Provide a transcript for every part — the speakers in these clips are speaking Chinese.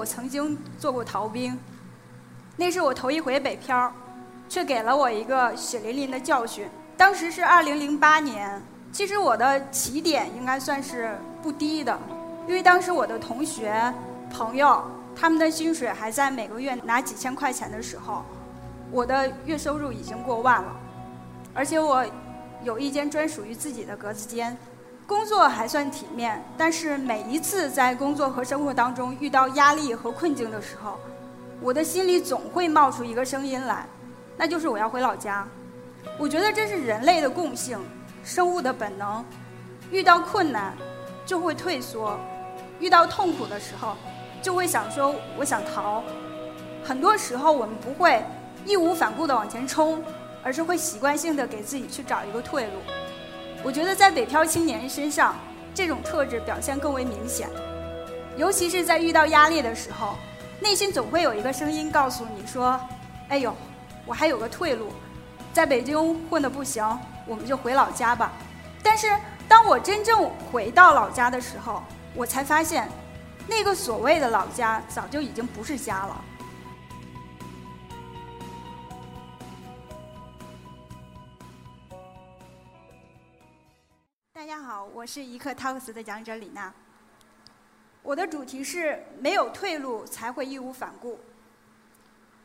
我曾经做过逃兵，那是我头一回北漂，却给了我一个血淋淋的教训。当时是二零零八年，其实我的起点应该算是不低的，因为当时我的同学、朋友他们的薪水还在每个月拿几千块钱的时候，我的月收入已经过万了，而且我有一间专属于自己的格子间。工作还算体面，但是每一次在工作和生活当中遇到压力和困境的时候，我的心里总会冒出一个声音来，那就是我要回老家。我觉得这是人类的共性，生物的本能。遇到困难就会退缩，遇到痛苦的时候就会想说我想逃。很多时候我们不会义无反顾地往前冲，而是会习惯性的给自己去找一个退路。我觉得在北漂青年身上，这种特质表现更为明显，尤其是在遇到压力的时候，内心总会有一个声音告诉你说：“哎呦，我还有个退路，在北京混的不行，我们就回老家吧。”但是当我真正回到老家的时候，我才发现，那个所谓的老家早就已经不是家了。大家好，我是一刻 Talks 的讲者李娜。我的主题是没有退路才会义无反顾。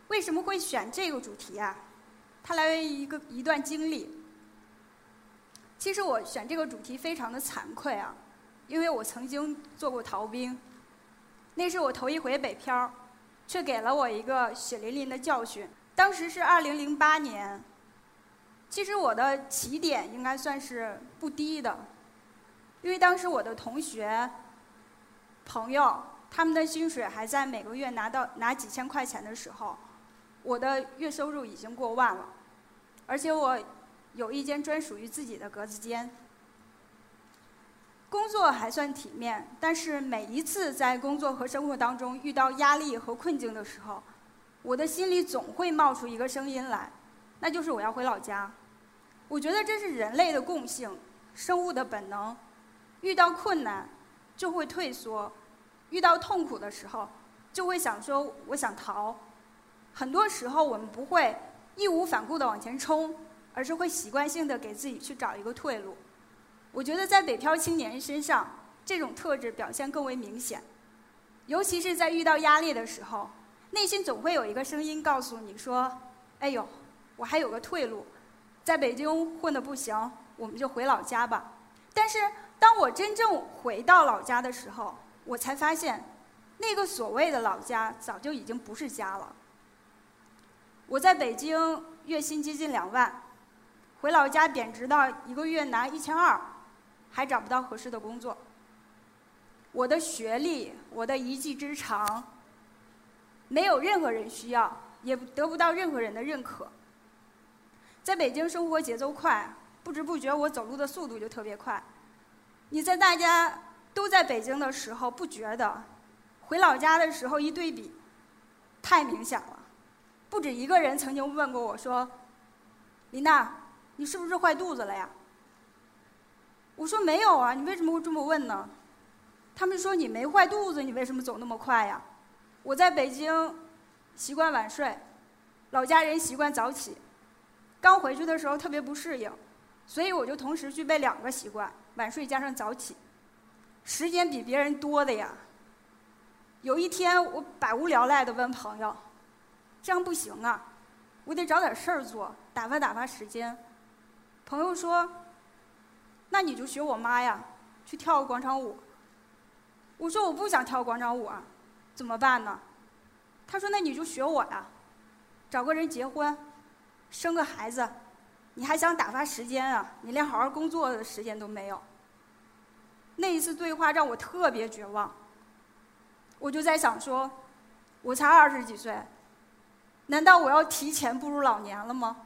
为什么会选这个主题啊？它来源于一个一段经历。其实我选这个主题非常的惭愧啊，因为我曾经做过逃兵，那是我头一回北漂，却给了我一个血淋淋的教训。当时是二零零八年。其实我的起点应该算是不低的，因为当时我的同学、朋友他们的薪水还在每个月拿到拿几千块钱的时候，我的月收入已经过万了，而且我有一间专属于自己的格子间，工作还算体面，但是每一次在工作和生活当中遇到压力和困境的时候，我的心里总会冒出一个声音来，那就是我要回老家。我觉得这是人类的共性，生物的本能。遇到困难就会退缩，遇到痛苦的时候就会想说我想逃。很多时候我们不会义无反顾地往前冲，而是会习惯性的给自己去找一个退路。我觉得在北漂青年身上，这种特质表现更为明显，尤其是在遇到压力的时候，内心总会有一个声音告诉你说：“哎呦，我还有个退路。”在北京混的不行，我们就回老家吧。但是当我真正回到老家的时候，我才发现，那个所谓的老家早就已经不是家了。我在北京月薪接近两万，回老家贬值到一个月拿一千二，还找不到合适的工作。我的学历，我的一技之长，没有任何人需要，也得不到任何人的认可。在北京生活节奏快，不知不觉我走路的速度就特别快。你在大家都在北京的时候不觉得，回老家的时候一对比，太明显了。不止一个人曾经问过我说：“林娜，你是不是坏肚子了呀？”我说没有啊，你为什么会这么问呢？他们说你没坏肚子，你为什么走那么快呀？我在北京习惯晚睡，老家人习惯早起。刚回去的时候特别不适应，所以我就同时具备两个习惯：晚睡加上早起，时间比别人多的呀。有一天我百无聊赖的问朋友：“这样不行啊，我得找点事儿做，打发打发时间。”朋友说：“那你就学我妈呀，去跳个广场舞。”我说：“我不想跳广场舞啊，怎么办呢？”他说：“那你就学我呀，找个人结婚。”生个孩子，你还想打发时间啊？你连好好工作的时间都没有。那一次对话让我特别绝望。我就在想说，我才二十几岁，难道我要提前步入老年了吗？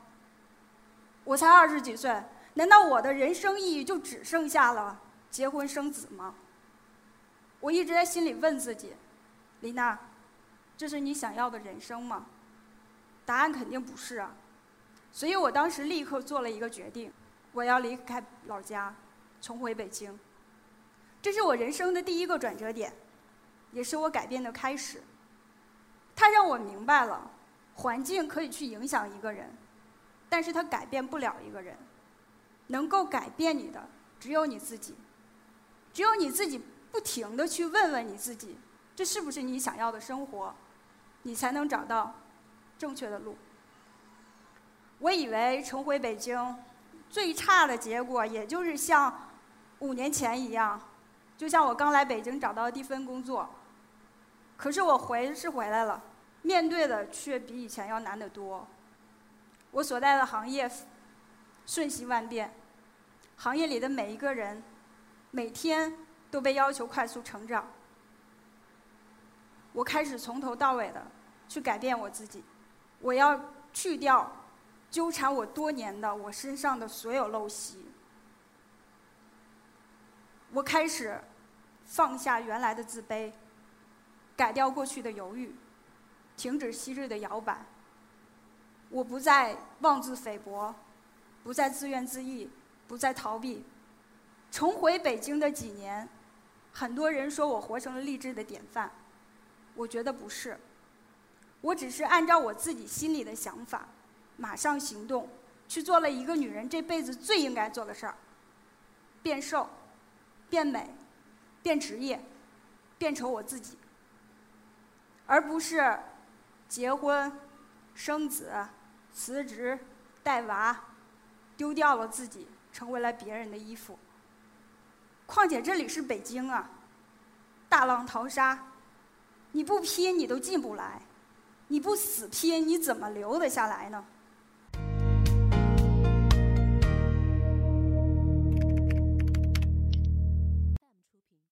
我才二十几岁，难道我的人生意义就只剩下了结婚生子吗？我一直在心里问自己，李娜，这是你想要的人生吗？答案肯定不是啊。所以我当时立刻做了一个决定，我要离开老家，重回北京。这是我人生的第一个转折点，也是我改变的开始。它让我明白了，环境可以去影响一个人，但是它改变不了一个人。能够改变你的只有你自己，只有你自己不停的去问问你自己，这是不是你想要的生活，你才能找到正确的路。我以为重回北京，最差的结果也就是像五年前一样，就像我刚来北京找到第一份工作。可是我回是回来了，面对的却比以前要难得多。我所在的行业瞬息万变，行业里的每一个人每天都被要求快速成长。我开始从头到尾的去改变我自己，我要去掉纠缠我多年的我身上的所有陋习。我开始放下原来的自卑。改掉过去的犹豫，停止昔日的摇摆。我不再妄自菲薄，不再自怨自艾，不再逃避。重回北京的几年，很多人说我活成了励志的典范，我觉得不是。我只是按照我自己心里的想法，马上行动，去做了一个女人这辈子最应该做的事儿：变瘦、变美、变职业、变成我自己。而不是结婚、生子、辞职、带娃，丢掉了自己，成为了别人的衣服。况且这里是北京啊，大浪淘沙，你不拼你都进不来，你不死拼你怎么留得下来呢？